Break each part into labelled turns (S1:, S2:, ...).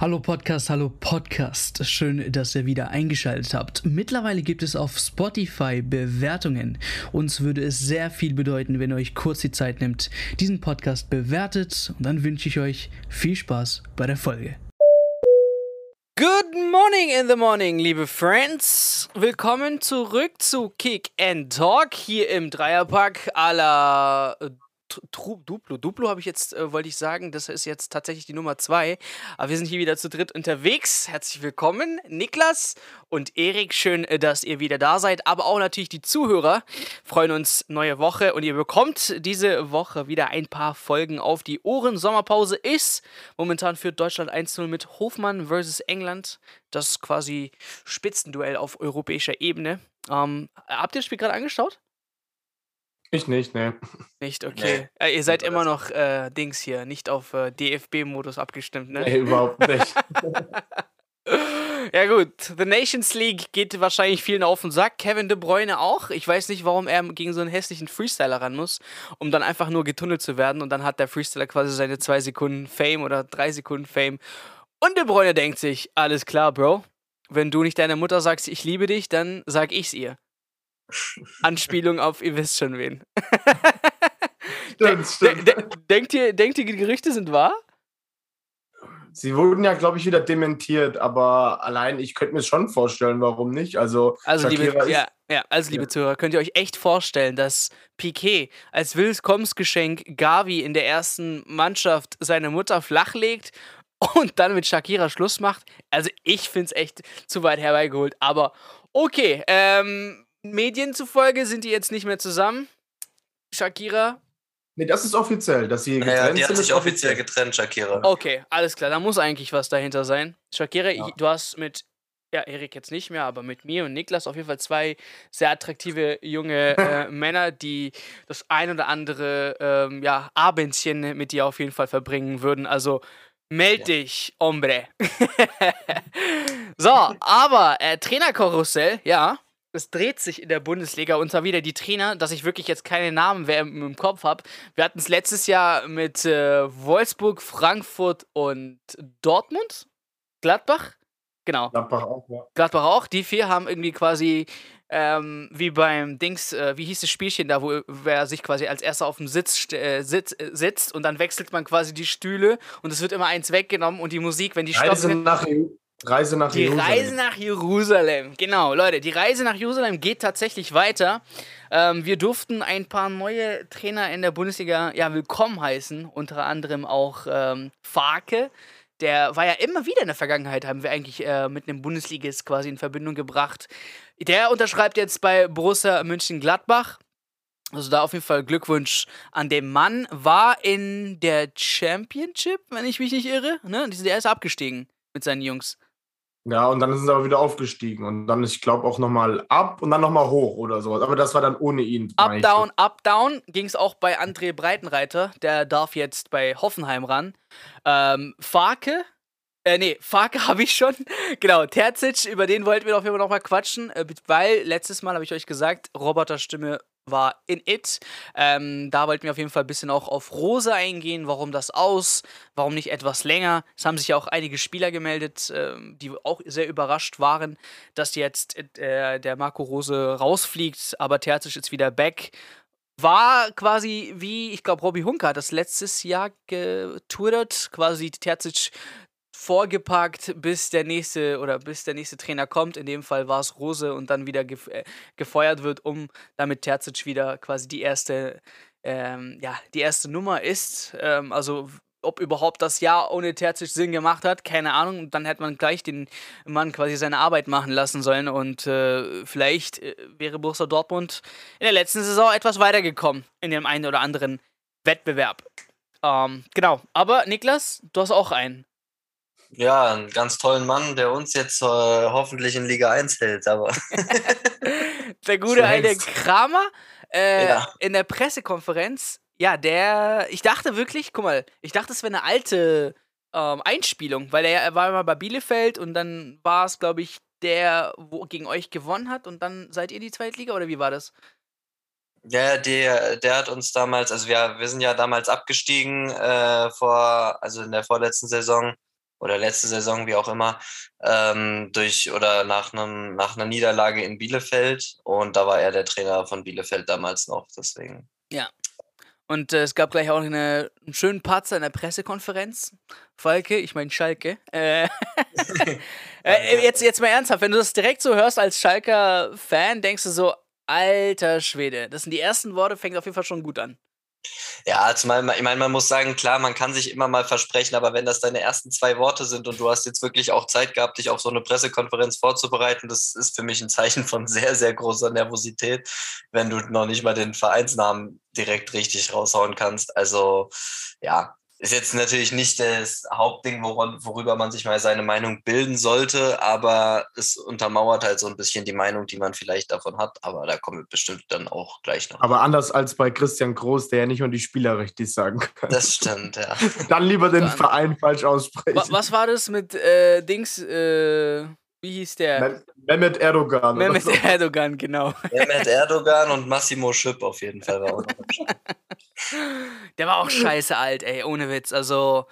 S1: Hallo Podcast, hallo Podcast. Schön, dass ihr wieder eingeschaltet habt. Mittlerweile gibt es auf Spotify Bewertungen. Uns würde es sehr viel bedeuten, wenn ihr euch kurz die Zeit nimmt, diesen Podcast bewertet. Und dann wünsche ich euch viel Spaß bei der Folge. Good morning in the morning, liebe Friends. Willkommen zurück zu Kick and Talk hier im Dreierpack aller Duplo. Duplo habe ich jetzt, äh, wollte ich sagen, das ist jetzt tatsächlich die Nummer zwei. Aber wir sind hier wieder zu dritt unterwegs. Herzlich willkommen, Niklas und Erik. Schön, äh, dass ihr wieder da seid. Aber auch natürlich die Zuhörer freuen uns neue Woche und ihr bekommt diese Woche wieder ein paar Folgen auf die Ohren. Sommerpause ist momentan für Deutschland 1-0 mit Hofmann versus England. Das quasi Spitzenduell auf europäischer Ebene. Ähm, habt ihr das Spiel gerade angeschaut?
S2: Ich nicht, ne.
S1: Nicht, okay. Äh, ihr seid immer noch äh, Dings hier, nicht auf äh, DFB-Modus abgestimmt, ne?
S2: Nee, überhaupt nicht.
S1: ja gut, The Nations League geht wahrscheinlich vielen auf den Sack. Kevin De Bruyne auch. Ich weiß nicht, warum er gegen so einen hässlichen Freestyler ran muss, um dann einfach nur getunnelt zu werden und dann hat der Freestyler quasi seine zwei Sekunden Fame oder drei Sekunden Fame. Und De Bruyne denkt sich, alles klar, Bro. Wenn du nicht deiner Mutter sagst, ich liebe dich, dann sag ich's ihr. Anspielung auf, ihr wisst schon wen.
S2: stimmt, stimmt. De de
S1: denkt, ihr, denkt ihr, die Gerüchte sind wahr?
S2: Sie wurden ja, glaube ich, wieder dementiert, aber allein ich könnte mir schon vorstellen, warum nicht. Also,
S1: also liebe, ja, ja, also liebe ja. Zuhörer, könnt ihr euch echt vorstellen, dass Piquet als Willkommensgeschenk Gavi in der ersten Mannschaft seine Mutter flachlegt und dann mit Shakira Schluss macht? Also, ich finde es echt zu weit herbeigeholt, aber okay, ähm, Medien zufolge sind die jetzt nicht mehr zusammen. Shakira.
S2: Nee, das ist offiziell, dass sie
S3: getrennt naja, die hat sich offiziell getrennt, Shakira.
S1: Okay, alles klar, da muss eigentlich was dahinter sein. Shakira, ja. du hast mit, ja, Erik jetzt nicht mehr, aber mit mir und Niklas auf jeden Fall zwei sehr attraktive junge äh, Männer, die das ein oder andere, ähm, ja, Abendchen mit dir auf jeden Fall verbringen würden. Also, Meld ja. dich, Hombre. so, aber äh, Trainerkarussell, ja es dreht sich in der Bundesliga und zwar wieder die Trainer, dass ich wirklich jetzt keine Namen mehr im, Kopf habe. Wir hatten es letztes Jahr mit äh, Wolfsburg, Frankfurt und Dortmund, Gladbach. Genau.
S2: Gladbach auch, ja.
S1: Gladbach auch. Die vier haben irgendwie quasi ähm, wie beim Dings, äh, wie hieß das Spielchen da, wo wer sich quasi als erster auf dem Sitz, äh, sitz, äh, sitzt und dann wechselt man quasi die Stühle und es wird immer eins weggenommen und die Musik, wenn die
S2: stoppen. Nach Reise nach
S1: die
S2: Jerusalem.
S1: Die Reise nach Jerusalem. Genau, Leute, die Reise nach Jerusalem geht tatsächlich weiter. Ähm, wir durften ein paar neue Trainer in der Bundesliga ja, willkommen heißen. Unter anderem auch ähm, Farke. Der war ja immer wieder in der Vergangenheit, haben wir eigentlich äh, mit einem Bundesligist quasi in Verbindung gebracht. Der unterschreibt jetzt bei Borussia München-Gladbach. Also da auf jeden Fall Glückwunsch an den Mann. War in der Championship, wenn ich mich nicht irre. Ne? Der ist abgestiegen mit seinen Jungs.
S2: Ja, und dann sind sie aber wieder aufgestiegen und dann, ich glaube, auch nochmal ab und dann nochmal hoch oder sowas. Aber das war dann ohne ihn.
S1: Up, down, up, down ging es auch bei André Breitenreiter. Der darf jetzt bei Hoffenheim ran. Ähm, Farke, äh, nee, Farke habe ich schon. genau, Terzic, über den wollten wir auf jeden Fall nochmal quatschen, äh, weil letztes Mal habe ich euch gesagt, Roboterstimme war in It. Ähm, da wollten wir auf jeden Fall ein bisschen auch auf Rose eingehen. Warum das aus? Warum nicht etwas länger? Es haben sich ja auch einige Spieler gemeldet, äh, die auch sehr überrascht waren, dass jetzt äh, der Marco Rose rausfliegt, aber Terzic ist wieder back. War quasi wie, ich glaube, Robbie Hunker hat das letztes Jahr getwittert, quasi Terzic vorgepackt, bis der nächste oder bis der nächste Trainer kommt. In dem Fall war es Rose und dann wieder gef äh, gefeuert wird, um damit Terzic wieder quasi die erste, ähm, ja, die erste Nummer ist. Ähm, also ob überhaupt das Jahr ohne Terzic Sinn gemacht hat, keine Ahnung. Dann hätte man gleich den Mann quasi seine Arbeit machen lassen sollen und äh, vielleicht äh, wäre Borussia Dortmund in der letzten Saison etwas weitergekommen in dem einen oder anderen Wettbewerb. Ähm, genau, aber Niklas, du hast auch einen.
S3: Ja, einen ganz tollen Mann, der uns jetzt äh, hoffentlich in Liga 1 hält, aber.
S1: der gute alte Kramer äh, ja. in der Pressekonferenz, ja, der, ich dachte wirklich, guck mal, ich dachte, es wäre eine alte ähm, Einspielung, weil er, er war immer bei Bielefeld und dann war es, glaube ich, der, wo gegen euch gewonnen hat und dann seid ihr die zweite Liga oder wie war das?
S3: Ja, der, der hat uns damals, also wir, wir sind ja damals abgestiegen äh, vor, also in der vorletzten Saison oder letzte Saison, wie auch immer, ähm, durch oder nach einem nach einer Niederlage in Bielefeld und da war er der Trainer von Bielefeld damals noch, deswegen.
S1: Ja. Und äh, es gab gleich auch eine, einen schönen Patzer in der Pressekonferenz. Falke, ich meine Schalke. Äh, äh, jetzt, jetzt mal ernsthaft, wenn du das direkt so hörst als Schalker-Fan, denkst du so, alter Schwede, das sind die ersten Worte, fängt auf jeden Fall schon gut an.
S3: Ja, zumal, ich meine, man muss sagen, klar, man kann sich immer mal versprechen, aber wenn das deine ersten zwei Worte sind und du hast jetzt wirklich auch Zeit gehabt, dich auf so eine Pressekonferenz vorzubereiten, das ist für mich ein Zeichen von sehr, sehr großer Nervosität, wenn du noch nicht mal den Vereinsnamen direkt richtig raushauen kannst. Also ja, ist jetzt natürlich nicht das Hauptding, woran, worüber man sich mal seine Meinung bilden sollte, aber es untermauert halt so ein bisschen die Meinung, die man vielleicht davon hat. Aber da kommen wir bestimmt dann auch gleich noch.
S2: Aber anders als bei Christian Groß, der ja nicht mal die Spieler richtig sagen kann.
S3: Das stimmt, ja.
S2: dann lieber den Verein falsch aussprechen.
S1: Was war das mit äh, Dings? Äh, wie hieß der?
S2: Mehmet Erdogan.
S1: Mehmet so. Erdogan, genau.
S3: Mehmet Erdogan und Massimo Schipp auf jeden Fall war auch
S1: Der war auch scheiße alt, ey, ohne Witz. Also,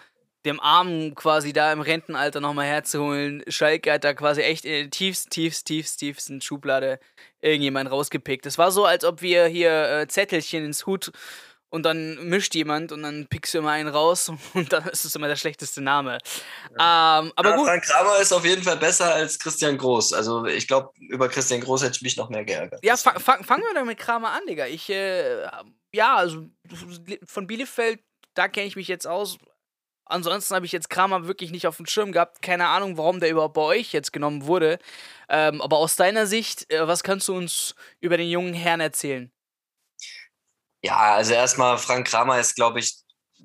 S1: dem Armen quasi da im Rentenalter nochmal herzuholen. Schalke hat da quasi echt in der tiefsten, tiefsten, tiefsten, tiefsten Schublade irgendjemand rausgepickt. Es war so, als ob wir hier äh, Zettelchen ins Hut und dann mischt jemand und dann pickst du immer einen raus und dann ist es immer der schlechteste Name. Ja. Ähm, aber ja, gut.
S3: Frank Kramer ist auf jeden Fall besser als Christian Groß. Also ich glaube, über Christian Groß hätte ich mich noch mehr geärgert.
S1: Ja, fang, fang, fangen wir doch mit Kramer an, Digga. Ich, äh, ja, also von Bielefeld, da kenne ich mich jetzt aus. Ansonsten habe ich jetzt Kramer wirklich nicht auf dem Schirm gehabt. Keine Ahnung, warum der überhaupt bei euch jetzt genommen wurde. Ähm, aber aus deiner Sicht, äh, was kannst du uns über den jungen Herrn erzählen?
S3: Ja, also erstmal, Frank Kramer ist, glaube ich,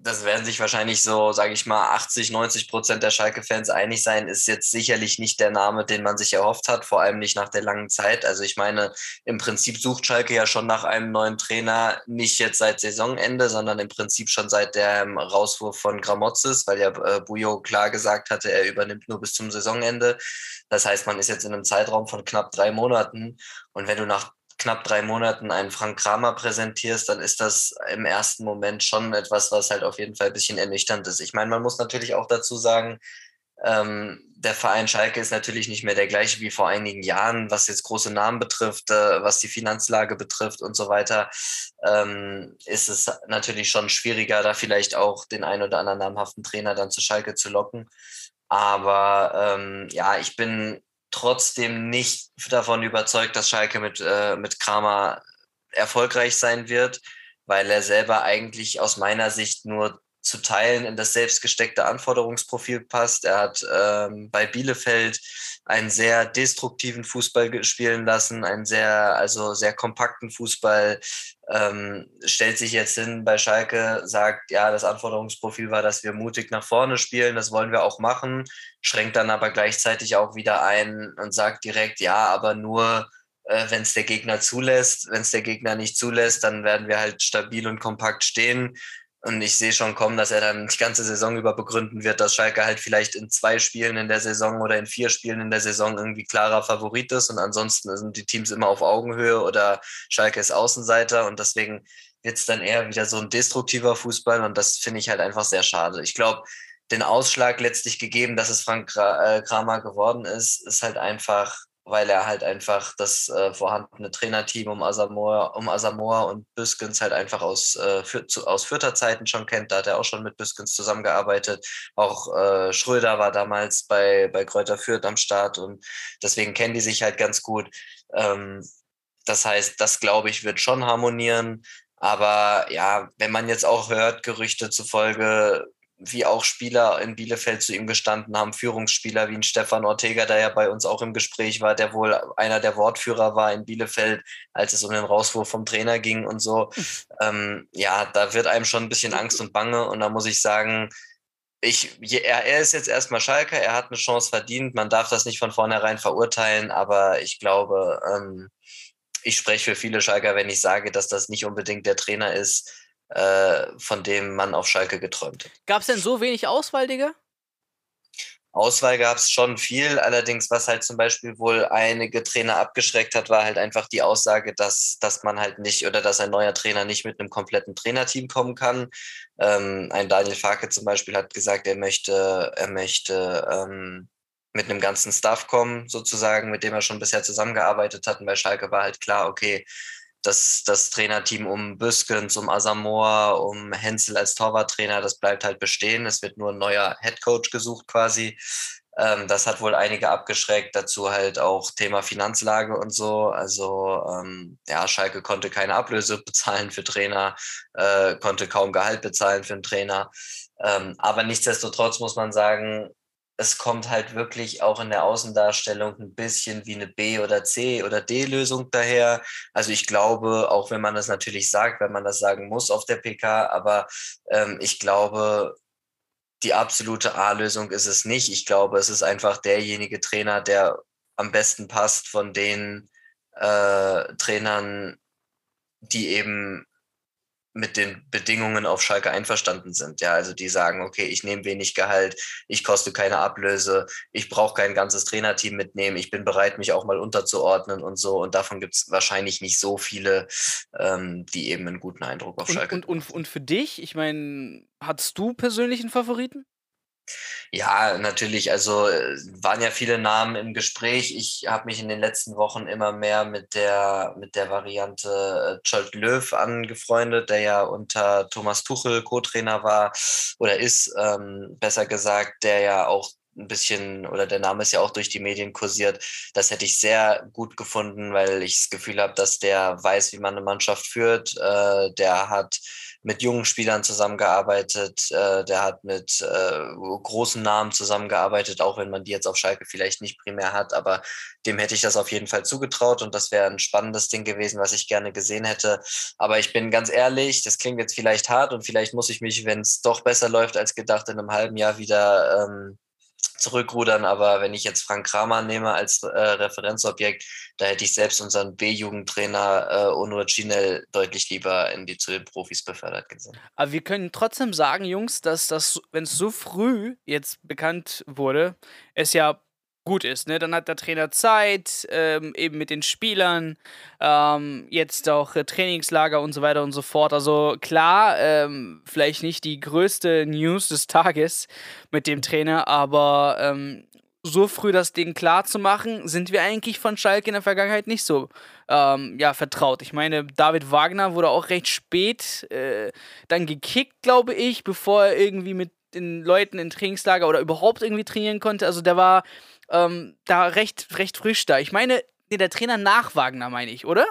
S3: das werden sich wahrscheinlich so, sage ich mal, 80, 90 Prozent der Schalke-Fans einig sein, ist jetzt sicherlich nicht der Name, den man sich erhofft hat, vor allem nicht nach der langen Zeit. Also ich meine, im Prinzip sucht Schalke ja schon nach einem neuen Trainer, nicht jetzt seit Saisonende, sondern im Prinzip schon seit dem Rauswurf von Gramozis, weil ja äh, Bujo klar gesagt hatte, er übernimmt nur bis zum Saisonende. Das heißt, man ist jetzt in einem Zeitraum von knapp drei Monaten. Und wenn du nach knapp drei Monaten einen Frank Kramer präsentierst, dann ist das im ersten Moment schon etwas, was halt auf jeden Fall ein bisschen ernüchternd ist. Ich meine, man muss natürlich auch dazu sagen, ähm, der Verein Schalke ist natürlich nicht mehr der gleiche wie vor einigen Jahren, was jetzt große Namen betrifft, äh, was die Finanzlage betrifft und so weiter, ähm, ist es natürlich schon schwieriger, da vielleicht auch den ein oder anderen namhaften Trainer dann zu Schalke zu locken. Aber ähm, ja, ich bin trotzdem nicht davon überzeugt, dass Schalke mit, äh, mit Kramer erfolgreich sein wird, weil er selber eigentlich aus meiner Sicht nur zu Teilen in das selbstgesteckte Anforderungsprofil passt. Er hat ähm, bei Bielefeld einen sehr destruktiven Fußball spielen lassen, einen sehr, also sehr kompakten Fußball, ähm, stellt sich jetzt hin bei Schalke, sagt, ja, das Anforderungsprofil war, dass wir mutig nach vorne spielen, das wollen wir auch machen, schränkt dann aber gleichzeitig auch wieder ein und sagt direkt, ja, aber nur äh, wenn es der Gegner zulässt. Wenn es der Gegner nicht zulässt, dann werden wir halt stabil und kompakt stehen. Und ich sehe schon kommen, dass er dann die ganze Saison über begründen wird, dass Schalke halt vielleicht in zwei Spielen in der Saison oder in vier Spielen in der Saison irgendwie klarer Favorit ist. Und ansonsten sind die Teams immer auf Augenhöhe oder Schalke ist Außenseiter. Und deswegen wird es dann eher wieder so ein destruktiver Fußball. Und das finde ich halt einfach sehr schade. Ich glaube, den Ausschlag letztlich gegeben, dass es Frank äh, Kramer geworden ist, ist halt einfach weil er halt einfach das äh, vorhandene Trainerteam um Asamoah, um Asamoah und Büskens halt einfach aus, äh, für, zu, aus Fürther Zeiten schon kennt. Da hat er auch schon mit Büskens zusammengearbeitet. Auch äh, Schröder war damals bei, bei Kräuter Fürth am Start und deswegen kennen die sich halt ganz gut. Ähm, das heißt, das glaube ich wird schon harmonieren. Aber ja, wenn man jetzt auch hört, Gerüchte zufolge, wie auch Spieler in Bielefeld zu ihm gestanden haben, Führungsspieler wie ein Stefan Ortega, der ja bei uns auch im Gespräch war, der wohl einer der Wortführer war in Bielefeld, als es um den Rauswurf vom Trainer ging und so. Ähm, ja, da wird einem schon ein bisschen Angst und Bange und da muss ich sagen, ich, er, er ist jetzt erstmal Schalker, er hat eine Chance verdient, man darf das nicht von vornherein verurteilen, aber ich glaube, ähm, ich spreche für viele Schalker, wenn ich sage, dass das nicht unbedingt der Trainer ist, äh, von dem man auf Schalke geträumt hat.
S1: Gab es denn so wenig Auswahl, Digga?
S3: Auswahl gab es schon viel. Allerdings, was halt zum Beispiel wohl einige Trainer abgeschreckt hat, war halt einfach die Aussage, dass, dass man halt nicht oder dass ein neuer Trainer nicht mit einem kompletten Trainerteam kommen kann. Ähm, ein Daniel Farke zum Beispiel hat gesagt, er möchte, er möchte ähm, mit einem ganzen Staff kommen, sozusagen, mit dem er schon bisher zusammengearbeitet hat. Und bei Schalke war halt klar, okay, das, das Trainerteam um Büskens, um Asamoah, um Hensel als Torwarttrainer, das bleibt halt bestehen. Es wird nur ein neuer Headcoach gesucht quasi. Ähm, das hat wohl einige abgeschreckt. Dazu halt auch Thema Finanzlage und so. Also ähm, ja, Schalke konnte keine Ablöse bezahlen für Trainer, äh, konnte kaum Gehalt bezahlen für einen Trainer. Ähm, aber nichtsdestotrotz muss man sagen, es kommt halt wirklich auch in der Außendarstellung ein bisschen wie eine B- oder C- oder D-Lösung daher. Also ich glaube, auch wenn man das natürlich sagt, wenn man das sagen muss auf der PK, aber ähm, ich glaube, die absolute A-Lösung ist es nicht. Ich glaube, es ist einfach derjenige Trainer, der am besten passt von den äh, Trainern, die eben mit den Bedingungen auf Schalke einverstanden sind. Ja, also die sagen, okay, ich nehme wenig Gehalt, ich koste keine Ablöse, ich brauche kein ganzes Trainerteam mitnehmen, ich bin bereit, mich auch mal unterzuordnen und so. Und davon gibt es wahrscheinlich nicht so viele, ähm, die eben einen guten Eindruck auf
S1: und,
S3: Schalke
S1: und, und, und für dich, ich meine, hattest du persönlich einen Favoriten?
S3: Ja, natürlich. Also äh, waren ja viele Namen im Gespräch. Ich habe mich in den letzten Wochen immer mehr mit der, mit der Variante äh, Scholt Löw angefreundet, der ja unter Thomas Tuchel Co-Trainer war oder ist, ähm, besser gesagt, der ja auch ein bisschen, oder der Name ist ja auch durch die Medien kursiert. Das hätte ich sehr gut gefunden, weil ich das Gefühl habe, dass der weiß, wie man eine Mannschaft führt. Äh, der hat mit jungen Spielern zusammengearbeitet, äh, der hat mit äh, großen Namen zusammengearbeitet, auch wenn man die jetzt auf Schalke vielleicht nicht primär hat, aber dem hätte ich das auf jeden Fall zugetraut und das wäre ein spannendes Ding gewesen, was ich gerne gesehen hätte. Aber ich bin ganz ehrlich, das klingt jetzt vielleicht hart und vielleicht muss ich mich, wenn es doch besser läuft als gedacht, in einem halben Jahr wieder ähm, zurückrudern. Aber wenn ich jetzt Frank Kramer nehme als äh, Referenzobjekt, da hätte ich selbst unseren B-Jugendtrainer äh, Onur Cinel deutlich lieber in die, zu den Profis befördert gesehen.
S1: Aber wir können trotzdem sagen, Jungs, dass das, wenn es so früh jetzt bekannt wurde, es ja gut ist. Ne? Dann hat der Trainer Zeit, ähm, eben mit den Spielern, ähm, jetzt auch äh, Trainingslager und so weiter und so fort. Also klar, ähm, vielleicht nicht die größte News des Tages mit dem Trainer, aber ähm, so früh das Ding klar zu machen, sind wir eigentlich von Schalke in der Vergangenheit nicht so ähm, ja, vertraut. Ich meine, David Wagner wurde auch recht spät äh, dann gekickt, glaube ich, bevor er irgendwie mit den Leuten in Trainingslager oder überhaupt irgendwie trainieren konnte. Also der war ähm, da recht, recht frisch da. Ich meine, nee, der Trainer nach Wagner, meine ich, oder?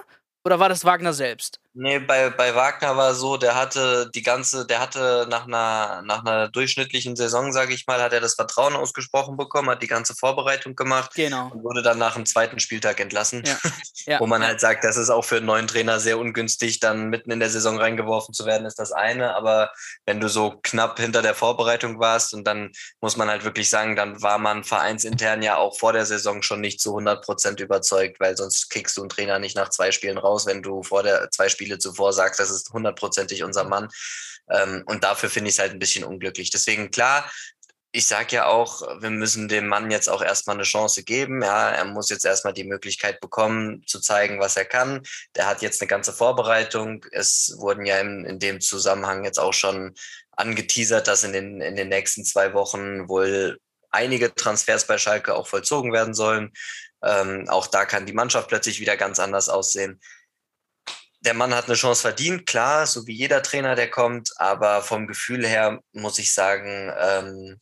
S1: Oder war das Wagner selbst?
S3: Nee, bei, bei Wagner war so, der hatte die ganze, der hatte nach einer, nach einer durchschnittlichen Saison, sage ich mal, hat er das Vertrauen ausgesprochen bekommen, hat die ganze Vorbereitung gemacht
S1: genau.
S3: und wurde dann nach dem zweiten Spieltag entlassen.
S1: Ja. Ja.
S3: Wo man halt sagt, das ist auch für einen neuen Trainer sehr ungünstig, dann mitten in der Saison reingeworfen zu werden, ist das eine. Aber wenn du so knapp hinter der Vorbereitung warst und dann muss man halt wirklich sagen, dann war man vereinsintern ja auch vor der Saison schon nicht zu 100 Prozent überzeugt, weil sonst kickst du einen Trainer nicht nach zwei Spielen raus, wenn du vor der zwei Spiele Spiele zuvor sagst, das ist hundertprozentig unser Mann. Ähm, und dafür finde ich es halt ein bisschen unglücklich. Deswegen klar, ich sage ja auch, wir müssen dem Mann jetzt auch erstmal eine Chance geben. Ja, er muss jetzt erstmal die Möglichkeit bekommen, zu zeigen, was er kann. Der hat jetzt eine ganze Vorbereitung. Es wurden ja in, in dem Zusammenhang jetzt auch schon angeteasert, dass in den, in den nächsten zwei Wochen wohl einige Transfers bei Schalke auch vollzogen werden sollen. Ähm, auch da kann die Mannschaft plötzlich wieder ganz anders aussehen der Mann hat eine Chance verdient, klar, so wie jeder Trainer, der kommt, aber vom Gefühl her muss ich sagen, ähm,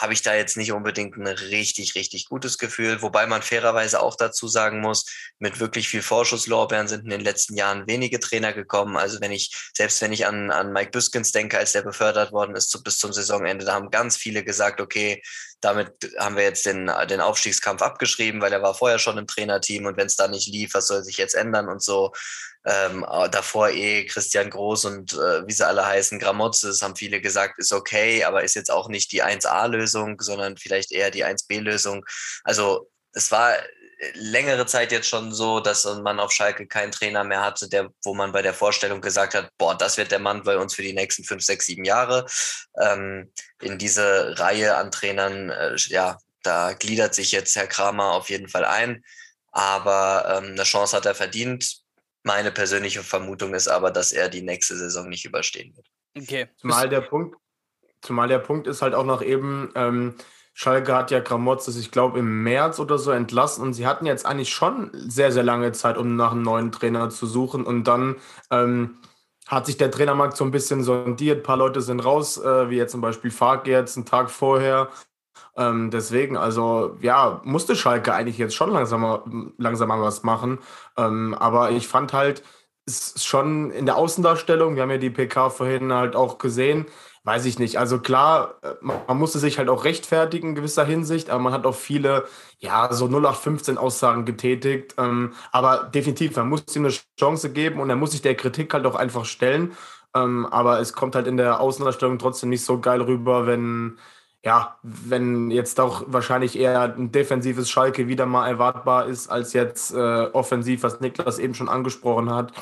S3: habe ich da jetzt nicht unbedingt ein richtig, richtig gutes Gefühl. Wobei man fairerweise auch dazu sagen muss, mit wirklich viel Vorschusslorbeeren sind in den letzten Jahren wenige Trainer gekommen. Also wenn ich, selbst wenn ich an, an Mike Büskens denke, als der befördert worden ist zu, bis zum Saisonende, da haben ganz viele gesagt, okay, damit haben wir jetzt den, den Aufstiegskampf abgeschrieben, weil er war vorher schon im Trainerteam und wenn es da nicht lief, was soll sich jetzt ändern und so. Ähm, davor eh Christian Groß und äh, wie sie alle heißen, Gramotze, das haben viele gesagt, ist okay, aber ist jetzt auch nicht die 1A-Lösung, sondern vielleicht eher die 1B-Lösung. Also es war längere Zeit jetzt schon so, dass man auf Schalke keinen Trainer mehr hatte, der, wo man bei der Vorstellung gesagt hat, boah, das wird der Mann bei uns für die nächsten fünf, sechs, sieben Jahre. Ähm, in diese Reihe an Trainern, äh, ja, da gliedert sich jetzt Herr Kramer auf jeden Fall ein. Aber ähm, eine Chance hat er verdient. Meine persönliche Vermutung ist aber, dass er die nächste Saison nicht überstehen wird.
S2: Okay. Zumal der Punkt, zumal der Punkt ist halt auch noch eben, ähm, Schalke hat ja Gramotzes, ich glaube, im März oder so entlassen und sie hatten jetzt eigentlich schon sehr, sehr lange Zeit, um nach einem neuen Trainer zu suchen. Und dann ähm, hat sich der Trainermarkt so ein bisschen sondiert. Ein paar Leute sind raus, äh, wie jetzt zum Beispiel Fark jetzt einen Tag vorher. Ähm, deswegen, also ja, musste Schalke eigentlich jetzt schon langsam, langsam mal was machen. Ähm, aber ich fand halt, ist schon in der Außendarstellung, wir haben ja die PK vorhin halt auch gesehen, weiß ich nicht. Also klar, äh, man musste sich halt auch rechtfertigen in gewisser Hinsicht, aber man hat auch viele, ja, so 0815 Aussagen getätigt. Ähm, aber definitiv, man muss ihm eine Chance geben und er muss sich der Kritik halt auch einfach stellen. Ähm, aber es kommt halt in der Außendarstellung trotzdem nicht so geil rüber, wenn, ja, wenn jetzt auch wahrscheinlich eher ein defensives Schalke wieder mal erwartbar ist, als jetzt äh, offensiv, was Niklas eben schon angesprochen hat.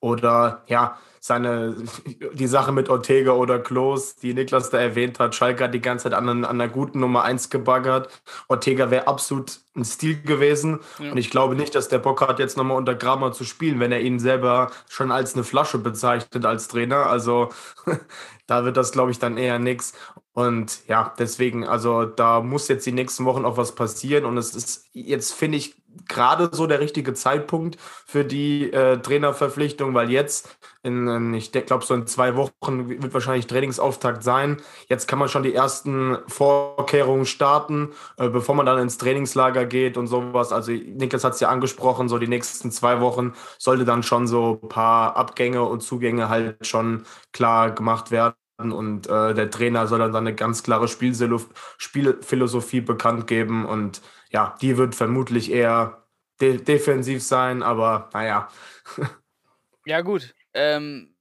S2: Oder ja, seine, die Sache mit Ortega oder Klos, die Niklas da erwähnt hat. Schalke hat die ganze Zeit an, an einer guten Nummer 1 gebaggert. Ortega wäre absolut ein Stil gewesen. Ja. Und ich glaube nicht, dass der Bock hat, jetzt nochmal unter Kramer zu spielen, wenn er ihn selber schon als eine Flasche bezeichnet als Trainer. Also da wird das, glaube ich, dann eher nichts. Und ja, deswegen, also da muss jetzt die nächsten Wochen auch was passieren. Und es ist jetzt, finde ich, gerade so der richtige Zeitpunkt für die äh, Trainerverpflichtung, weil jetzt, in, ich glaube, so in zwei Wochen wird wahrscheinlich Trainingsauftakt sein. Jetzt kann man schon die ersten Vorkehrungen starten, äh, bevor man dann ins Trainingslager geht und sowas. Also Niklas hat es ja angesprochen, so die nächsten zwei Wochen sollte dann schon so ein paar Abgänge und Zugänge halt schon klar gemacht werden und äh, der Trainer soll dann eine ganz klare Spielphilosophie bekannt geben und ja, die wird vermutlich eher de defensiv sein, aber naja.
S1: ja, gut. Ähm,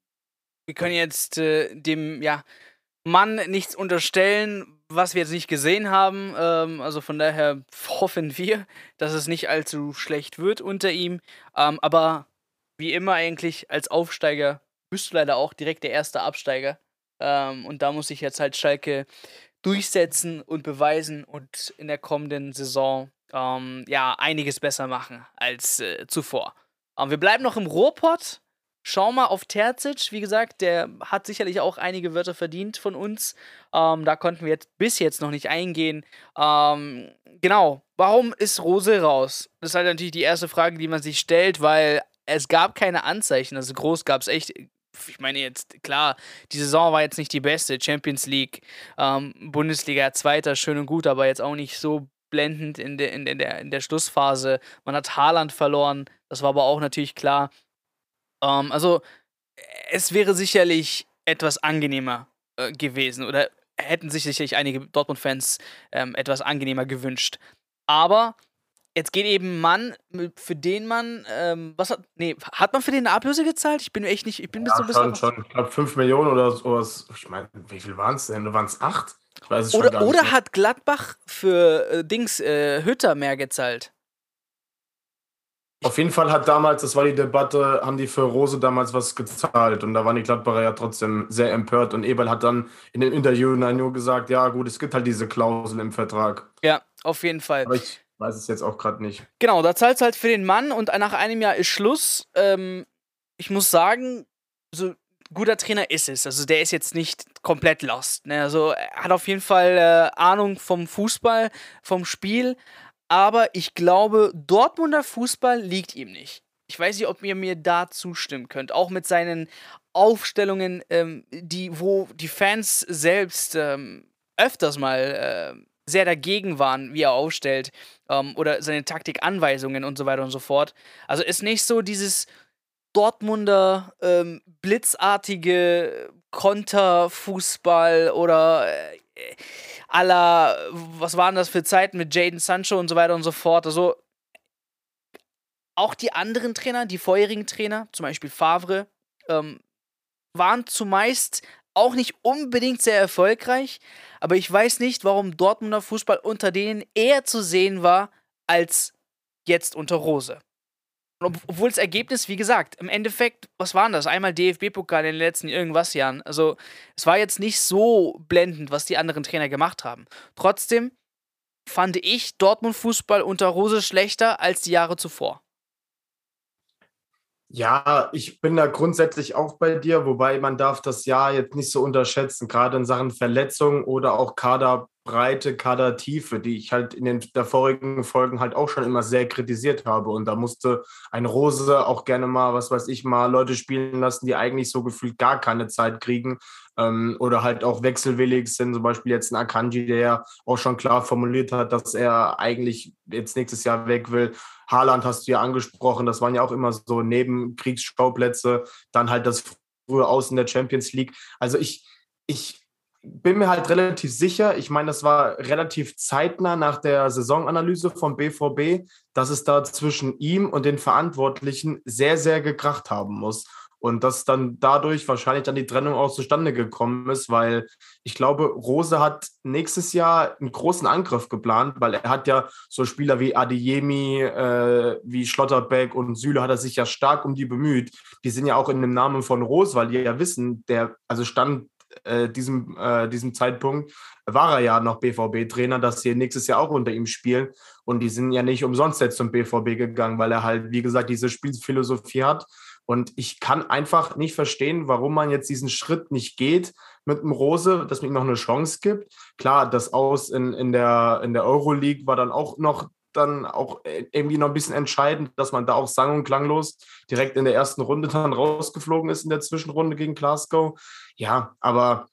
S1: wir können jetzt äh, dem ja, Mann nichts unterstellen, was wir jetzt nicht gesehen haben. Ähm, also von daher hoffen wir, dass es nicht allzu schlecht wird unter ihm. Ähm, aber wie immer eigentlich als Aufsteiger bist du leider auch direkt der erste Absteiger. Ähm, und da muss sich jetzt halt Schalke durchsetzen und beweisen und in der kommenden Saison ähm, ja einiges besser machen als äh, zuvor. Ähm, wir bleiben noch im Ruhrpott. Schau mal auf Terzic, wie gesagt, der hat sicherlich auch einige Wörter verdient von uns. Ähm, da konnten wir jetzt bis jetzt noch nicht eingehen. Ähm, genau, warum ist Rose raus? Das ist halt natürlich die erste Frage, die man sich stellt, weil es gab keine Anzeichen. Also groß gab es echt ich meine jetzt, klar, die Saison war jetzt nicht die beste. Champions League, ähm, Bundesliga Zweiter, schön und gut, aber jetzt auch nicht so blendend in der, in, der, in der Schlussphase. Man hat Haaland verloren, das war aber auch natürlich klar. Ähm, also, es wäre sicherlich etwas angenehmer äh, gewesen oder hätten sich sicherlich einige Dortmund-Fans ähm, etwas angenehmer gewünscht. Aber Jetzt geht eben ein Mann, für den man, ähm, was hat, nee, hat man für den eine Ablöse gezahlt? Ich bin echt nicht, ich bin
S2: ja, bis so ein bisschen. Schon, schon. Ich glaube 5 Millionen oder sowas. Ich meine, wie viel waren es denn? Waren es 8?
S1: Ich weiß es oder schon oder hat Gladbach für äh, Dings, äh, Hütter mehr gezahlt?
S2: Auf jeden Fall hat damals, das war die Debatte, haben die für Rose damals was gezahlt und da waren die Gladbacher ja trotzdem sehr empört und Eberl hat dann in dem Interview nur gesagt, ja gut, es gibt halt diese Klausel im Vertrag.
S1: Ja, auf jeden Fall.
S2: Aber ich, weiß es jetzt auch gerade nicht.
S1: Genau, da zahlt es halt für den Mann und nach einem Jahr ist Schluss. Ähm, ich muss sagen, so guter Trainer ist es. Also der ist jetzt nicht komplett lost. Ne? Also er hat auf jeden Fall äh, Ahnung vom Fußball, vom Spiel. Aber ich glaube, Dortmunder Fußball liegt ihm nicht. Ich weiß nicht, ob ihr mir da zustimmen könnt. Auch mit seinen Aufstellungen, ähm, die, wo die Fans selbst ähm, öfters mal äh, sehr dagegen waren, wie er aufstellt ähm, oder seine Taktikanweisungen und so weiter und so fort. Also ist nicht so dieses Dortmunder ähm, blitzartige Konterfußball oder äh, aller, was waren das für Zeiten mit Jaden Sancho und so weiter und so fort. Also auch die anderen Trainer, die vorherigen Trainer, zum Beispiel Favre, ähm, waren zumeist auch nicht unbedingt sehr erfolgreich, aber ich weiß nicht, warum Dortmunder Fußball unter denen eher zu sehen war als jetzt unter Rose. Und obwohl das Ergebnis, wie gesagt, im Endeffekt, was waren das? Einmal DFB-Pokal in den letzten irgendwas Jahren. Also, es war jetzt nicht so blendend, was die anderen Trainer gemacht haben. Trotzdem fand ich Dortmund-Fußball unter Rose schlechter als die Jahre zuvor.
S2: Ja, ich bin da grundsätzlich auch bei dir, wobei man darf das Jahr jetzt nicht so unterschätzen, gerade in Sachen Verletzungen oder auch Kaderbreite, Kadertiefe, die ich halt in den vorigen Folgen halt auch schon immer sehr kritisiert habe. Und da musste ein Rose auch gerne mal, was weiß ich, mal Leute spielen lassen, die eigentlich so gefühlt gar keine Zeit kriegen ähm, oder halt auch wechselwillig sind. Zum Beispiel jetzt ein Akanji, der auch schon klar formuliert hat, dass er eigentlich jetzt nächstes Jahr weg will. Haaland hast du ja angesprochen, das waren ja auch immer so Nebenkriegsschauplätze, dann halt das frühe Aus in der Champions League. Also ich, ich bin mir halt relativ sicher, ich meine, das war relativ zeitnah nach der Saisonanalyse vom BVB, dass es da zwischen ihm und den Verantwortlichen sehr, sehr gekracht haben muss. Und dass dann dadurch wahrscheinlich dann die Trennung auch zustande gekommen ist, weil ich glaube, Rose hat nächstes Jahr einen großen Angriff geplant, weil er hat ja so Spieler wie Adeyemi, äh, wie Schlotterbeck und Süle hat er sich ja stark um die bemüht. Die sind ja auch in dem Namen von Rose, weil die ja wissen, der, also stand äh, diesem, äh, diesem Zeitpunkt war er ja noch BVB-Trainer, dass sie nächstes Jahr auch unter ihm spielen. Und die sind ja nicht umsonst jetzt zum BVB gegangen, weil er halt, wie gesagt, diese Spielphilosophie hat und ich kann einfach nicht verstehen, warum man jetzt diesen Schritt nicht geht mit dem Rose, dass man ihm noch eine Chance gibt. Klar, das Aus in, in der, in der Euroleague war dann auch noch dann auch irgendwie noch ein bisschen entscheidend, dass man da auch sang- und klanglos direkt in der ersten Runde dann rausgeflogen ist in der Zwischenrunde gegen Glasgow. Ja, aber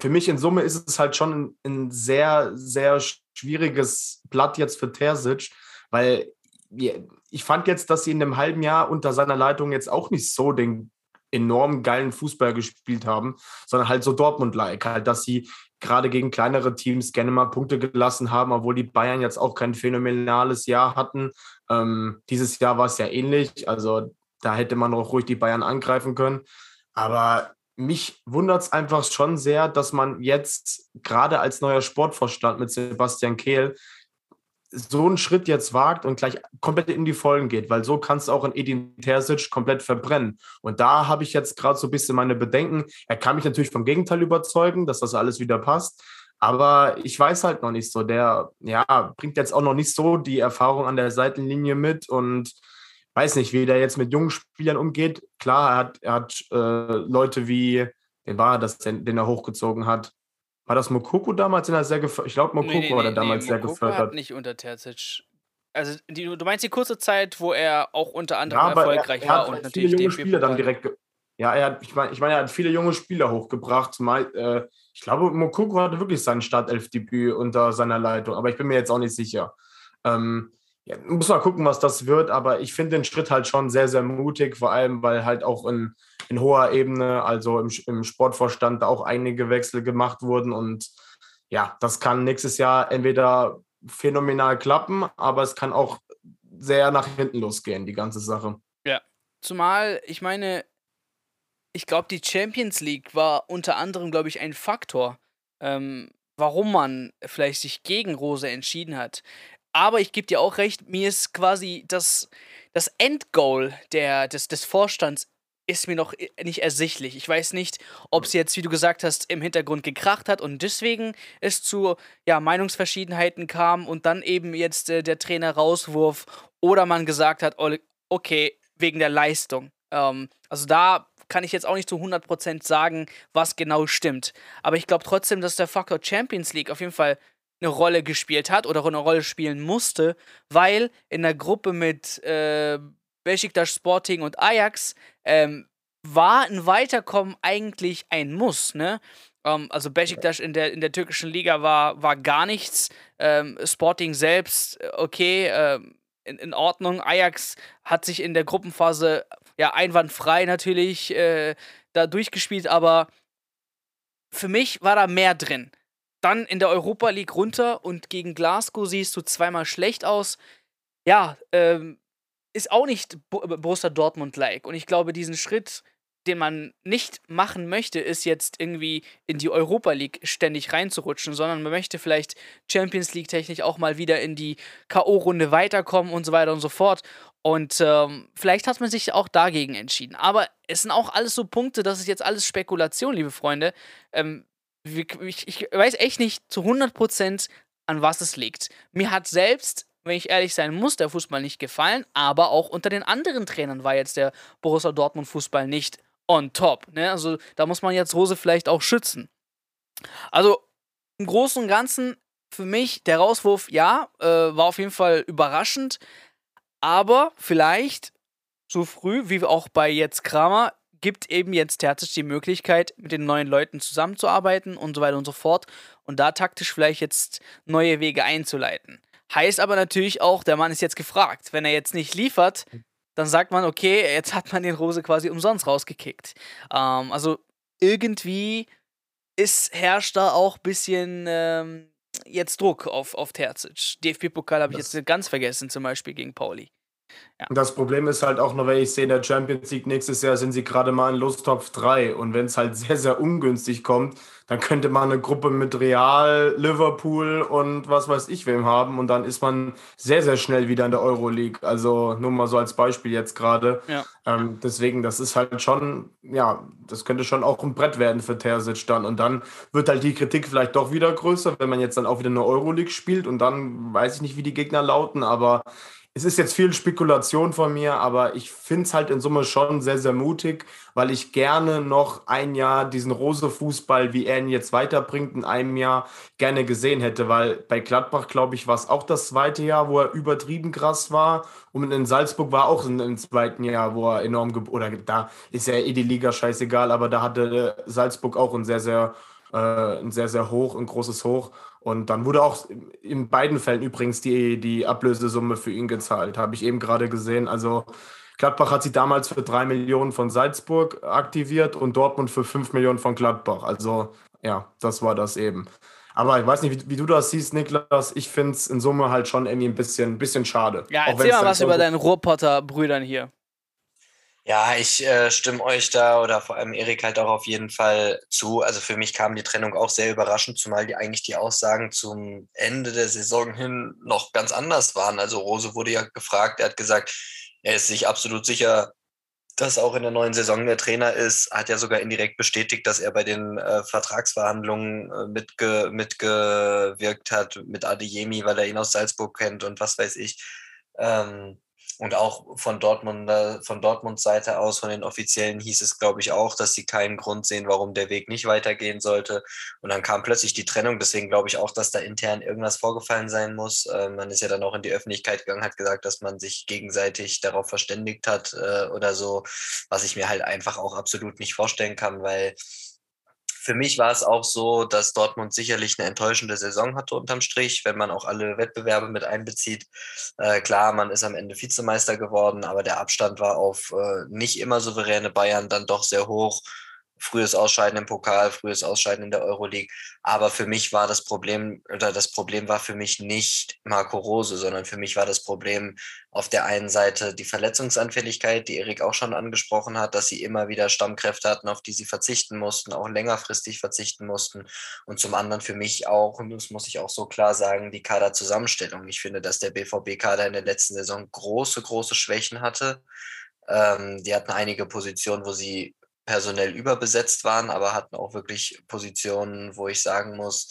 S2: für mich in Summe ist es halt schon ein sehr, sehr schwieriges Blatt jetzt für Terzic, weil ich fand jetzt, dass sie in einem halben Jahr unter seiner Leitung jetzt auch nicht so den enorm geilen Fußball gespielt haben, sondern halt so Dortmund-like, halt, dass sie gerade gegen kleinere Teams gerne mal Punkte gelassen haben, obwohl die Bayern jetzt auch kein phänomenales Jahr hatten. Ähm, dieses Jahr war es ja ähnlich, also da hätte man auch ruhig die Bayern angreifen können. Aber mich wundert es einfach schon sehr, dass man jetzt gerade als neuer Sportvorstand mit Sebastian Kehl so einen Schritt jetzt wagt und gleich komplett in die Vollen geht, weil so kannst du auch in Edin Terzic komplett verbrennen. Und da habe ich jetzt gerade so ein bisschen meine Bedenken. Er kann mich natürlich vom Gegenteil überzeugen, dass das alles wieder passt. Aber ich weiß halt noch nicht so. Der, ja, bringt jetzt auch noch nicht so die Erfahrung an der Seitenlinie mit und weiß nicht, wie der jetzt mit jungen Spielern umgeht. Klar, er hat, er hat äh, Leute wie, wen war das, den, den er hochgezogen hat? War das Mokoko damals, den er sehr gefördert Ich glaube, Mokoko nee, nee, war der damals nee, sehr Mokoko gefördert. Hat
S1: nicht unter Terzic. Also, die, du meinst die kurze Zeit, wo er auch unter anderem ja, erfolgreich er, er war und natürlich
S2: viele junge Spieler dann direkt. Ja, er hat, ich meine, ich mein, er hat viele junge Spieler hochgebracht. Zumal, äh, ich glaube, Mokoko hatte wirklich sein Startelfdebüt unter seiner Leitung, aber ich bin mir jetzt auch nicht sicher. Ähm, ja, muss mal gucken, was das wird, aber ich finde den Schritt halt schon sehr, sehr mutig, vor allem, weil halt auch in, in hoher Ebene, also im, im Sportvorstand, auch einige Wechsel gemacht wurden und ja, das kann nächstes Jahr entweder phänomenal klappen, aber es kann auch sehr nach hinten losgehen, die ganze Sache.
S1: Ja, zumal, ich meine, ich glaube, die Champions League war unter anderem, glaube ich, ein Faktor, ähm, warum man vielleicht sich gegen Rose entschieden hat. Aber ich gebe dir auch recht, mir ist quasi das, das Endgoal der, des, des Vorstands ist mir noch nicht ersichtlich. Ich weiß nicht, ob es jetzt, wie du gesagt hast, im Hintergrund gekracht hat und deswegen es zu ja, Meinungsverschiedenheiten kam und dann eben jetzt äh, der Trainer rauswurf oder man gesagt hat, okay, wegen der Leistung. Ähm, also da kann ich jetzt auch nicht zu 100% sagen, was genau stimmt. Aber ich glaube trotzdem, dass der Faktor Champions League auf jeden Fall eine Rolle gespielt hat oder eine Rolle spielen musste, weil in der Gruppe mit äh, Besiktas Sporting und Ajax ähm, war ein Weiterkommen eigentlich ein Muss, ne? Ähm, also Besiktas in der, in der türkischen Liga war, war gar nichts. Ähm, Sporting selbst, äh, okay, äh, in, in Ordnung. Ajax hat sich in der Gruppenphase ja einwandfrei natürlich äh, da durchgespielt, aber für mich war da mehr drin dann in der Europa League runter und gegen Glasgow siehst du zweimal schlecht aus. Ja, ähm, ist auch nicht Borussia Dortmund-like. Und ich glaube, diesen Schritt den man nicht machen möchte, ist jetzt irgendwie in die Europa League ständig reinzurutschen, sondern man möchte vielleicht Champions League technisch auch mal wieder in die K.O.-Runde weiterkommen und so weiter und so fort. Und ähm, vielleicht hat man sich auch dagegen entschieden. Aber es sind auch alles so Punkte, das ist jetzt alles Spekulation, liebe Freunde. Ähm, ich, ich, weiß echt nicht zu 100% an was es liegt. Mir hat selbst wenn ich ehrlich sein muss, der Fußball nicht gefallen, aber auch unter den anderen Trainern war jetzt der Borussia Dortmund Fußball nicht on top. Ne? Also da muss man jetzt Rose vielleicht auch schützen. Also im Großen und Ganzen für mich der Rauswurf, ja, äh, war auf jeden Fall überraschend, aber vielleicht so früh wie auch bei jetzt Kramer gibt eben jetzt Terzic die Möglichkeit, mit den neuen Leuten zusammenzuarbeiten und so weiter und so fort und da taktisch vielleicht jetzt neue Wege einzuleiten. Heißt aber natürlich auch, der Mann ist jetzt gefragt. Wenn er jetzt nicht liefert, dann sagt man, okay, jetzt hat man den Rose quasi umsonst rausgekickt. Ähm, also irgendwie ist, herrscht da auch ein bisschen ähm, jetzt Druck auf, auf Terzic. DFB-Pokal habe ich jetzt ganz vergessen, zum Beispiel gegen Pauli.
S2: Ja. Das Problem ist halt auch noch, wenn ich sehe, in der Champions League nächstes Jahr sind sie gerade mal in Lostopf 3. Und wenn es halt sehr, sehr ungünstig kommt, dann könnte man eine Gruppe mit Real, Liverpool und was weiß ich wem haben. Und dann ist man sehr, sehr schnell wieder in der Euroleague. Also nur mal so als Beispiel jetzt gerade. Ja. Ähm, deswegen, das ist halt schon, ja, das könnte schon auch ein Brett werden für Terzic dann. Und dann wird halt die Kritik vielleicht doch wieder größer, wenn man jetzt dann auch wieder eine Euroleague spielt. Und dann weiß ich nicht, wie die Gegner lauten, aber es ist jetzt viel Spekulation von mir, aber ich finde es halt in Summe schon sehr, sehr mutig, weil ich gerne noch ein Jahr diesen Rose-Fußball, wie er ihn jetzt weiterbringt, in einem Jahr gerne gesehen hätte, weil bei Gladbach, glaube ich, war es auch das zweite Jahr, wo er übertrieben krass war und in Salzburg war auch im zweiten Jahr, wo er enorm, oder da ist ja eh die Liga scheißegal, aber da hatte Salzburg auch ein sehr, sehr, äh, ein sehr, sehr hoch, ein großes Hoch und dann wurde auch in beiden Fällen übrigens die, die Ablösesumme für ihn gezahlt, habe ich eben gerade gesehen. Also Gladbach hat sie damals für drei Millionen von Salzburg aktiviert und Dortmund für fünf Millionen von Gladbach. Also ja, das war das eben. Aber ich weiß nicht, wie, wie du das siehst, Niklas. Ich finde es in Summe halt schon irgendwie ein bisschen, ein bisschen schade.
S1: Ja, erzähl mal was über deinen Ruhrpotter-Brüdern hier.
S3: Ja, ich äh, stimme euch da oder vor allem Erik halt auch auf jeden Fall zu. Also für mich kam die Trennung auch sehr überraschend, zumal die eigentlich die Aussagen zum Ende der Saison hin noch ganz anders waren. Also Rose wurde ja gefragt, er hat gesagt, er ist sich absolut sicher, dass auch in der neuen Saison der Trainer ist, hat ja sogar indirekt bestätigt, dass er bei den äh, Vertragsverhandlungen äh, mitge mitgewirkt hat mit Adeyemi, weil er ihn aus Salzburg kennt und was weiß ich. Ähm, und auch von Dortmund, von Dortmunds Seite aus, von den Offiziellen hieß es, glaube ich, auch, dass sie keinen Grund sehen, warum der Weg nicht weitergehen sollte. Und dann kam plötzlich die Trennung. Deswegen glaube ich auch, dass da intern irgendwas vorgefallen sein muss. Äh, man ist ja dann auch in die Öffentlichkeit gegangen, hat gesagt, dass man sich gegenseitig darauf verständigt hat äh, oder so, was ich mir halt einfach auch absolut nicht vorstellen kann, weil für mich war es auch so, dass Dortmund sicherlich eine enttäuschende Saison hatte unterm Strich, wenn man auch alle Wettbewerbe mit einbezieht. Äh, klar, man ist am Ende Vizemeister geworden, aber der Abstand war auf äh, nicht immer souveräne Bayern dann doch sehr hoch frühes Ausscheiden im Pokal, frühes Ausscheiden in der Euroleague. Aber für mich war das Problem, oder das Problem war für mich nicht Marco Rose, sondern für mich war das Problem auf der einen Seite die Verletzungsanfälligkeit, die Erik auch schon angesprochen hat, dass sie immer wieder Stammkräfte hatten, auf die sie verzichten mussten, auch längerfristig verzichten mussten. Und zum anderen für mich auch, und das muss ich auch so klar sagen, die Kaderzusammenstellung. Ich finde, dass der BVB-Kader in der letzten Saison große, große Schwächen hatte. Ähm, die hatten einige Positionen, wo sie personell überbesetzt waren, aber hatten auch wirklich Positionen, wo ich sagen muss,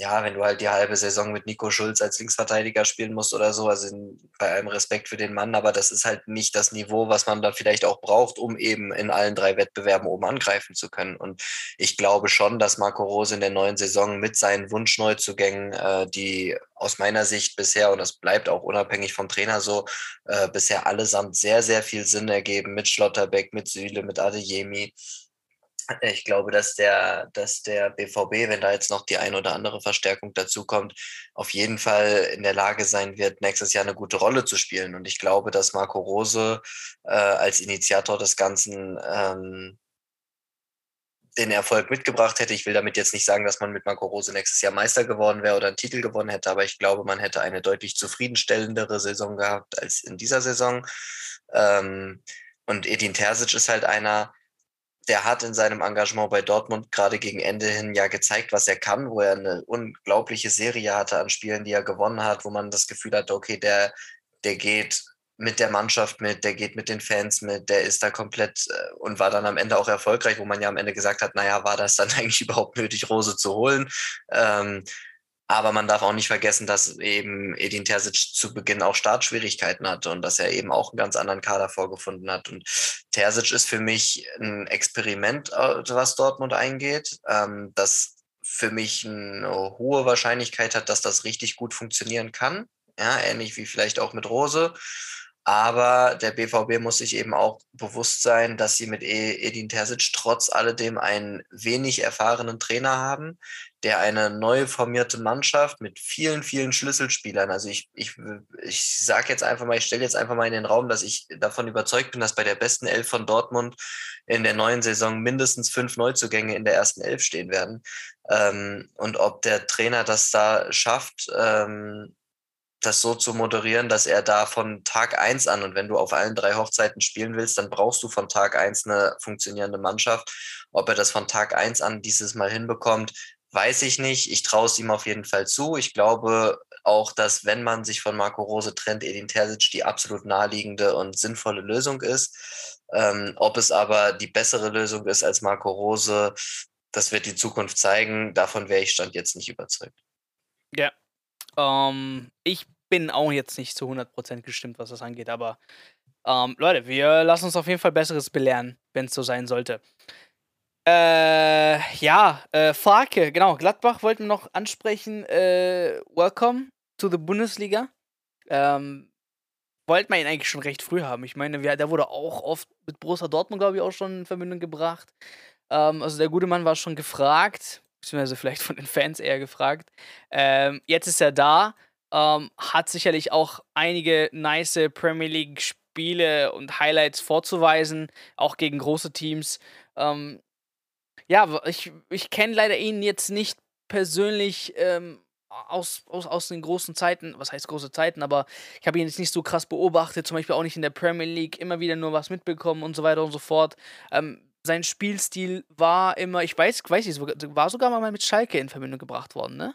S3: ja, wenn du halt die halbe Saison mit Nico Schulz als Linksverteidiger spielen musst oder so, also bei allem Respekt für den Mann, aber das ist halt nicht das Niveau, was man dann vielleicht auch braucht, um eben in allen drei Wettbewerben oben angreifen zu können. Und ich glaube schon, dass Marco Rose in der neuen Saison mit seinen Wunschneuzugängen, äh, die aus meiner Sicht bisher, und das bleibt auch unabhängig vom Trainer so, äh, bisher allesamt sehr, sehr viel Sinn ergeben mit Schlotterbeck, mit Süle, mit Adeyemi, ich glaube, dass der, dass der BVB, wenn da jetzt noch die ein oder andere Verstärkung dazukommt, auf jeden Fall in der Lage sein wird, nächstes Jahr eine gute Rolle zu spielen. Und ich glaube, dass Marco Rose äh, als Initiator des Ganzen ähm, den Erfolg mitgebracht hätte. Ich will damit jetzt nicht sagen, dass man mit Marco Rose nächstes Jahr Meister geworden wäre oder einen Titel gewonnen hätte, aber ich glaube, man hätte eine deutlich zufriedenstellendere Saison gehabt als in dieser Saison. Ähm, und Edin Terzic ist halt einer, der hat in seinem Engagement bei Dortmund gerade gegen Ende hin ja gezeigt, was er kann, wo er eine unglaubliche Serie hatte an Spielen, die er gewonnen hat, wo man das Gefühl hatte, okay, der, der geht mit der Mannschaft mit, der geht mit den Fans mit, der ist da komplett äh, und war dann am Ende auch erfolgreich, wo man ja am Ende gesagt hat, naja, war das dann eigentlich überhaupt nötig, Rose zu holen? Ähm, aber man darf auch nicht vergessen, dass eben Edin Terzic zu Beginn auch Startschwierigkeiten hatte und dass er eben auch einen ganz anderen Kader vorgefunden hat. Und Terzic ist für mich ein Experiment, äh, was Dortmund eingeht, ähm, das für mich eine hohe Wahrscheinlichkeit hat, dass das richtig gut funktionieren kann. Ja, ähnlich wie vielleicht auch mit Rose. Aber der BVB muss sich eben auch bewusst sein, dass sie mit e-, Edin Terzic trotz alledem einen wenig erfahrenen Trainer haben, der eine neu formierte Mannschaft mit vielen, vielen Schlüsselspielern, also ich, ich, ich sage jetzt einfach mal, ich stelle jetzt einfach mal in den Raum, dass ich davon überzeugt bin, dass bei der besten Elf von Dortmund in der neuen Saison mindestens fünf Neuzugänge in der ersten Elf stehen werden. Ähm, und ob der Trainer das da schafft, ähm, das so zu moderieren, dass er da von Tag eins an und wenn du auf allen drei Hochzeiten spielen willst, dann brauchst du von Tag eins eine funktionierende Mannschaft. Ob er das von Tag eins an dieses Mal hinbekommt, weiß ich nicht. Ich traue es ihm auf jeden Fall zu. Ich glaube auch, dass wenn man sich von Marco Rose trennt, Edin Terzic die absolut naheliegende und sinnvolle Lösung ist. Ähm, ob es aber die bessere Lösung ist als Marco Rose, das wird die Zukunft zeigen. Davon wäre ich Stand jetzt nicht überzeugt.
S1: Ja, ähm, ich bin auch jetzt nicht zu 100% gestimmt, was das angeht, aber ähm, Leute, wir lassen uns auf jeden Fall Besseres belehren, wenn es so sein sollte. Äh, ja, äh, Farke, genau, Gladbach wollten wir noch ansprechen. Äh, welcome to the Bundesliga. Ähm, wollten wir ihn eigentlich schon recht früh haben. Ich meine, wir, der wurde auch oft mit Borussia Dortmund, glaube ich, auch schon in Verbindung gebracht. Ähm, also der gute Mann war schon gefragt beziehungsweise vielleicht von den Fans eher gefragt. Ähm, jetzt ist er da, ähm, hat sicherlich auch einige nice Premier League Spiele und Highlights vorzuweisen, auch gegen große Teams. Ähm, ja, ich, ich kenne leider ihn jetzt nicht persönlich ähm, aus, aus, aus den großen Zeiten, was heißt große Zeiten, aber ich habe ihn jetzt nicht so krass beobachtet, zum Beispiel auch nicht in der Premier League, immer wieder nur was mitbekommen und so weiter und so fort. Ähm, sein Spielstil war immer, ich weiß, weiß nicht, war sogar mal mit Schalke in Verbindung gebracht worden, ne?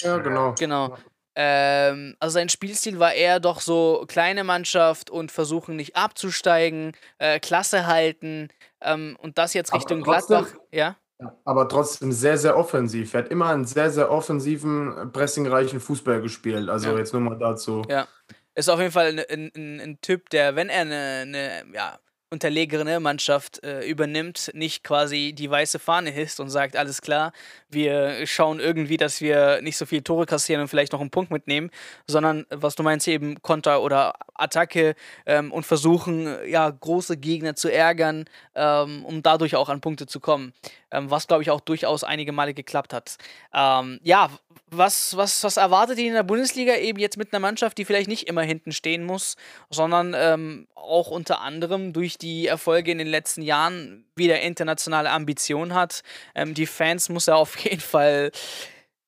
S2: Ja, genau.
S1: Genau. Ähm, also sein Spielstil war eher doch so kleine Mannschaft und versuchen nicht abzusteigen, äh, Klasse halten ähm, und das jetzt Richtung trotzdem, Gladbach, ja?
S2: Aber trotzdem sehr, sehr offensiv. Er hat immer einen sehr, sehr offensiven, pressingreichen Fußball gespielt. Also ja. jetzt nur mal dazu.
S1: Ja. Ist auf jeden Fall ein, ein, ein Typ, der, wenn er eine, eine ja, unterlegene Mannschaft äh, übernimmt, nicht quasi die weiße Fahne hisst und sagt, alles klar, wir schauen irgendwie, dass wir nicht so viele Tore kassieren und vielleicht noch einen Punkt mitnehmen, sondern was du meinst, eben Konter oder Attacke ähm, und versuchen, ja, große Gegner zu ärgern, ähm, um dadurch auch an Punkte zu kommen. Ähm, was, glaube ich, auch durchaus einige Male geklappt hat. Ähm, ja, was, was, was erwartet ihr in der Bundesliga eben jetzt mit einer Mannschaft, die vielleicht nicht immer hinten stehen muss, sondern ähm, auch unter anderem durch die Erfolge in den letzten Jahren wieder internationale Ambitionen hat? Ähm, die Fans muss er auf jeden Fall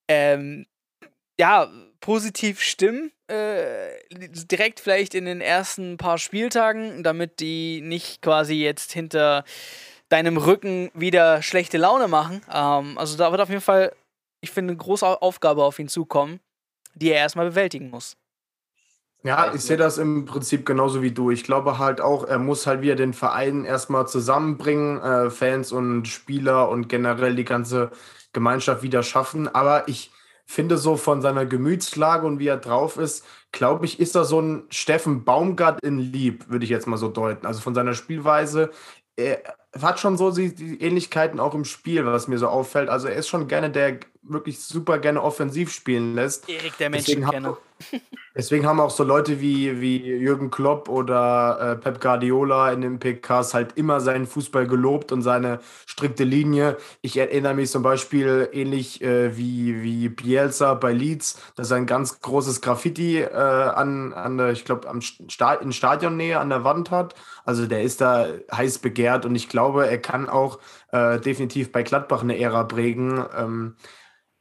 S1: ähm, ja, positiv stimmen. Äh, direkt vielleicht in den ersten paar Spieltagen, damit die nicht quasi jetzt hinter deinem Rücken wieder schlechte Laune machen. Ähm, also da wird auf jeden Fall ich finde, eine große Aufgabe auf ihn zukommen, die er erstmal bewältigen muss.
S2: Ja, ich sehe das im Prinzip genauso wie du. Ich glaube halt auch, er muss halt wieder den Verein erstmal zusammenbringen, äh, Fans und Spieler und generell die ganze Gemeinschaft wieder schaffen. Aber ich finde so von seiner Gemütslage und wie er drauf ist, glaube ich, ist er so ein Steffen Baumgart in Lieb, würde ich jetzt mal so deuten. Also von seiner Spielweise. Er hat schon so die, die Ähnlichkeiten auch im Spiel, was mir so auffällt. Also er ist schon gerne der wirklich super gerne offensiv spielen lässt.
S1: Erik, der Menschenkenner.
S2: Deswegen haben auch so Leute wie, wie Jürgen Klopp oder äh, Pep Guardiola in den PKs halt immer seinen Fußball gelobt und seine strikte Linie. Ich erinnere mich zum Beispiel ähnlich äh, wie, wie Bielsa bei Leeds, dass er ein ganz großes Graffiti äh, an, an der, ich glaube, Sta in Stadionnähe an der Wand hat. Also der ist da heiß begehrt und ich glaube, er kann auch äh, definitiv bei Gladbach eine Ära prägen. Ähm,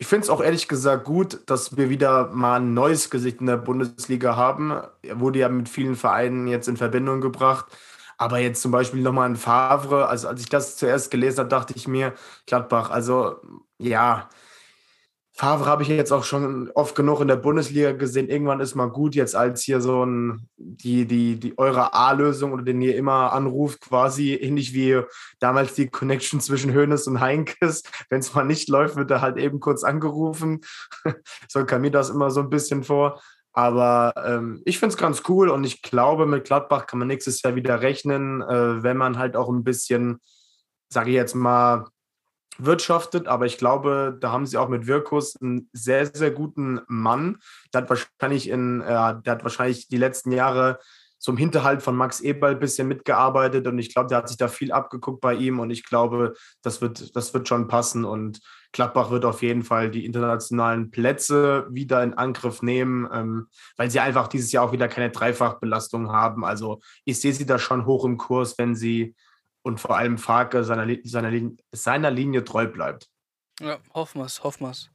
S2: ich finde es auch ehrlich gesagt gut, dass wir wieder mal ein neues Gesicht in der Bundesliga haben. Er wurde ja mit vielen Vereinen jetzt in Verbindung gebracht. Aber jetzt zum Beispiel nochmal ein Favre, also als ich das zuerst gelesen habe, dachte ich mir, Gladbach, also ja, Favre habe ich jetzt auch schon oft genug in der Bundesliga gesehen. Irgendwann ist mal gut, jetzt als hier so ein, die, die, die eure A-Lösung oder den ihr immer anruft, quasi ähnlich wie damals die Connection zwischen Hoeneß und Heinkes. Wenn es mal nicht läuft, wird er halt eben kurz angerufen. so kam mir das immer so ein bisschen vor. Aber ähm, ich finde es ganz cool und ich glaube, mit Gladbach kann man nächstes Jahr wieder rechnen, äh, wenn man halt auch ein bisschen, sage ich jetzt mal, wirtschaftet, aber ich glaube, da haben sie auch mit Wirkus einen sehr, sehr guten Mann. Der hat wahrscheinlich in, äh, der hat wahrscheinlich die letzten Jahre zum Hinterhalt von Max Eberl ein bisschen mitgearbeitet und ich glaube, der hat sich da viel abgeguckt bei ihm und ich glaube, das wird, das wird schon passen und Gladbach wird auf jeden Fall die internationalen Plätze wieder in Angriff nehmen, ähm, weil sie einfach dieses Jahr auch wieder keine Dreifachbelastung haben. Also ich sehe sie da schon hoch im Kurs, wenn sie und vor allem Farke seiner, seiner, Linie, seiner Linie treu bleibt.
S1: Ja, hoffen wir es, hoffen wir es.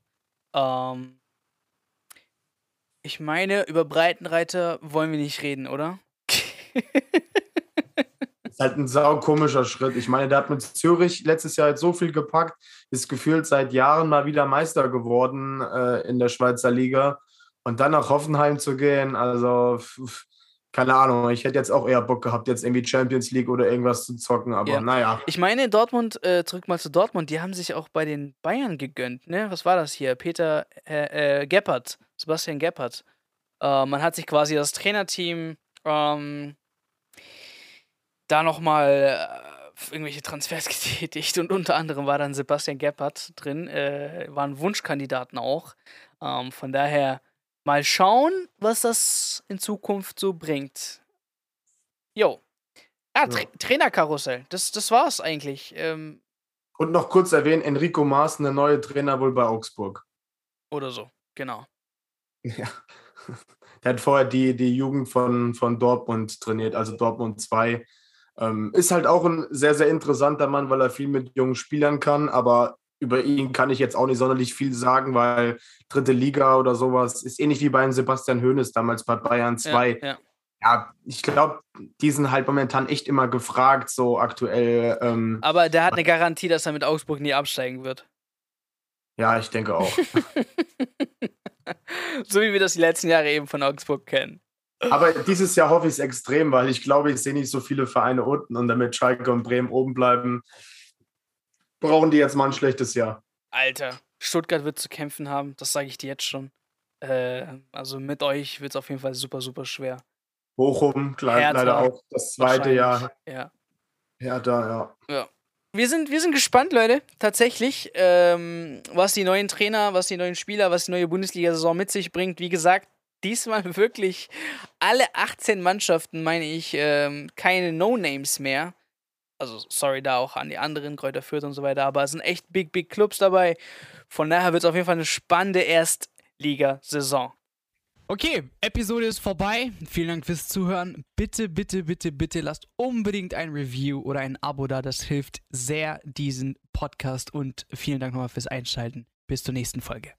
S1: Ähm, ich meine, über Breitenreiter wollen wir nicht reden, oder?
S2: ist halt ein saukomischer Schritt. Ich meine, der hat mit Zürich letztes Jahr jetzt so viel gepackt, ist gefühlt seit Jahren mal wieder Meister geworden äh, in der Schweizer Liga. Und dann nach Hoffenheim zu gehen, also keine Ahnung, ich hätte jetzt auch eher Bock gehabt, jetzt irgendwie Champions League oder irgendwas zu zocken, aber ja. naja.
S1: Ich meine, Dortmund, äh, zurück mal zu Dortmund, die haben sich auch bei den Bayern gegönnt, ne? Was war das hier? Peter äh, äh, Gebhardt, Sebastian Gebhardt. Äh, man hat sich quasi das Trainerteam ähm, da nochmal äh, irgendwelche Transfers getätigt und unter anderem war dann Sebastian Gebhardt drin, äh, waren Wunschkandidaten auch. Ähm, von daher Mal schauen, was das in Zukunft so bringt. Jo. Ah, Tra ja. Trainerkarussell. Das, das war's eigentlich. Ähm,
S2: Und noch kurz erwähnen: Enrico Maaßen, der neue Trainer wohl bei Augsburg.
S1: Oder so, genau.
S2: Ja. Der hat vorher die, die Jugend von, von Dortmund trainiert, also Dortmund 2. Ähm, ist halt auch ein sehr, sehr interessanter Mann, weil er viel mit jungen Spielern kann, aber über ihn kann ich jetzt auch nicht sonderlich viel sagen, weil dritte Liga oder sowas ist ähnlich wie bei Sebastian Hoeneß damals bei Bayern 2. Ja, ja. ja, ich glaube, die sind halt momentan echt immer gefragt, so aktuell. Ähm,
S1: Aber der hat eine Garantie, dass er mit Augsburg nie absteigen wird.
S2: Ja, ich denke auch.
S1: so wie wir das die letzten Jahre eben von Augsburg kennen.
S2: Aber dieses Jahr hoffe ich es extrem, weil ich glaube, ich sehe nicht so viele Vereine unten und damit Schalke und Bremen oben bleiben, brauchen die jetzt mal ein schlechtes Jahr.
S1: Alter, Stuttgart wird zu kämpfen haben, das sage ich dir jetzt schon. Äh, also mit euch wird es auf jeden Fall super, super schwer.
S2: Bochum, klar, leider auch das zweite Jahr.
S1: Ja.
S2: Ja, da, ja.
S1: Ja. Wir sind, wir sind gespannt, Leute, tatsächlich, ähm, was die neuen Trainer, was die neuen Spieler, was die neue Bundesliga-Saison mit sich bringt. Wie gesagt, diesmal wirklich alle 18 Mannschaften, meine ich, ähm, keine No-Names mehr also sorry da auch an die anderen, Kräuter Fürth und so weiter, aber es sind echt big, big Clubs dabei. Von daher wird es auf jeden Fall eine spannende Erstligasaison. Okay, Episode ist vorbei. Vielen Dank fürs Zuhören. Bitte, bitte, bitte, bitte lasst unbedingt ein Review oder ein Abo da. Das hilft sehr diesen Podcast und vielen Dank nochmal fürs Einschalten. Bis zur nächsten Folge.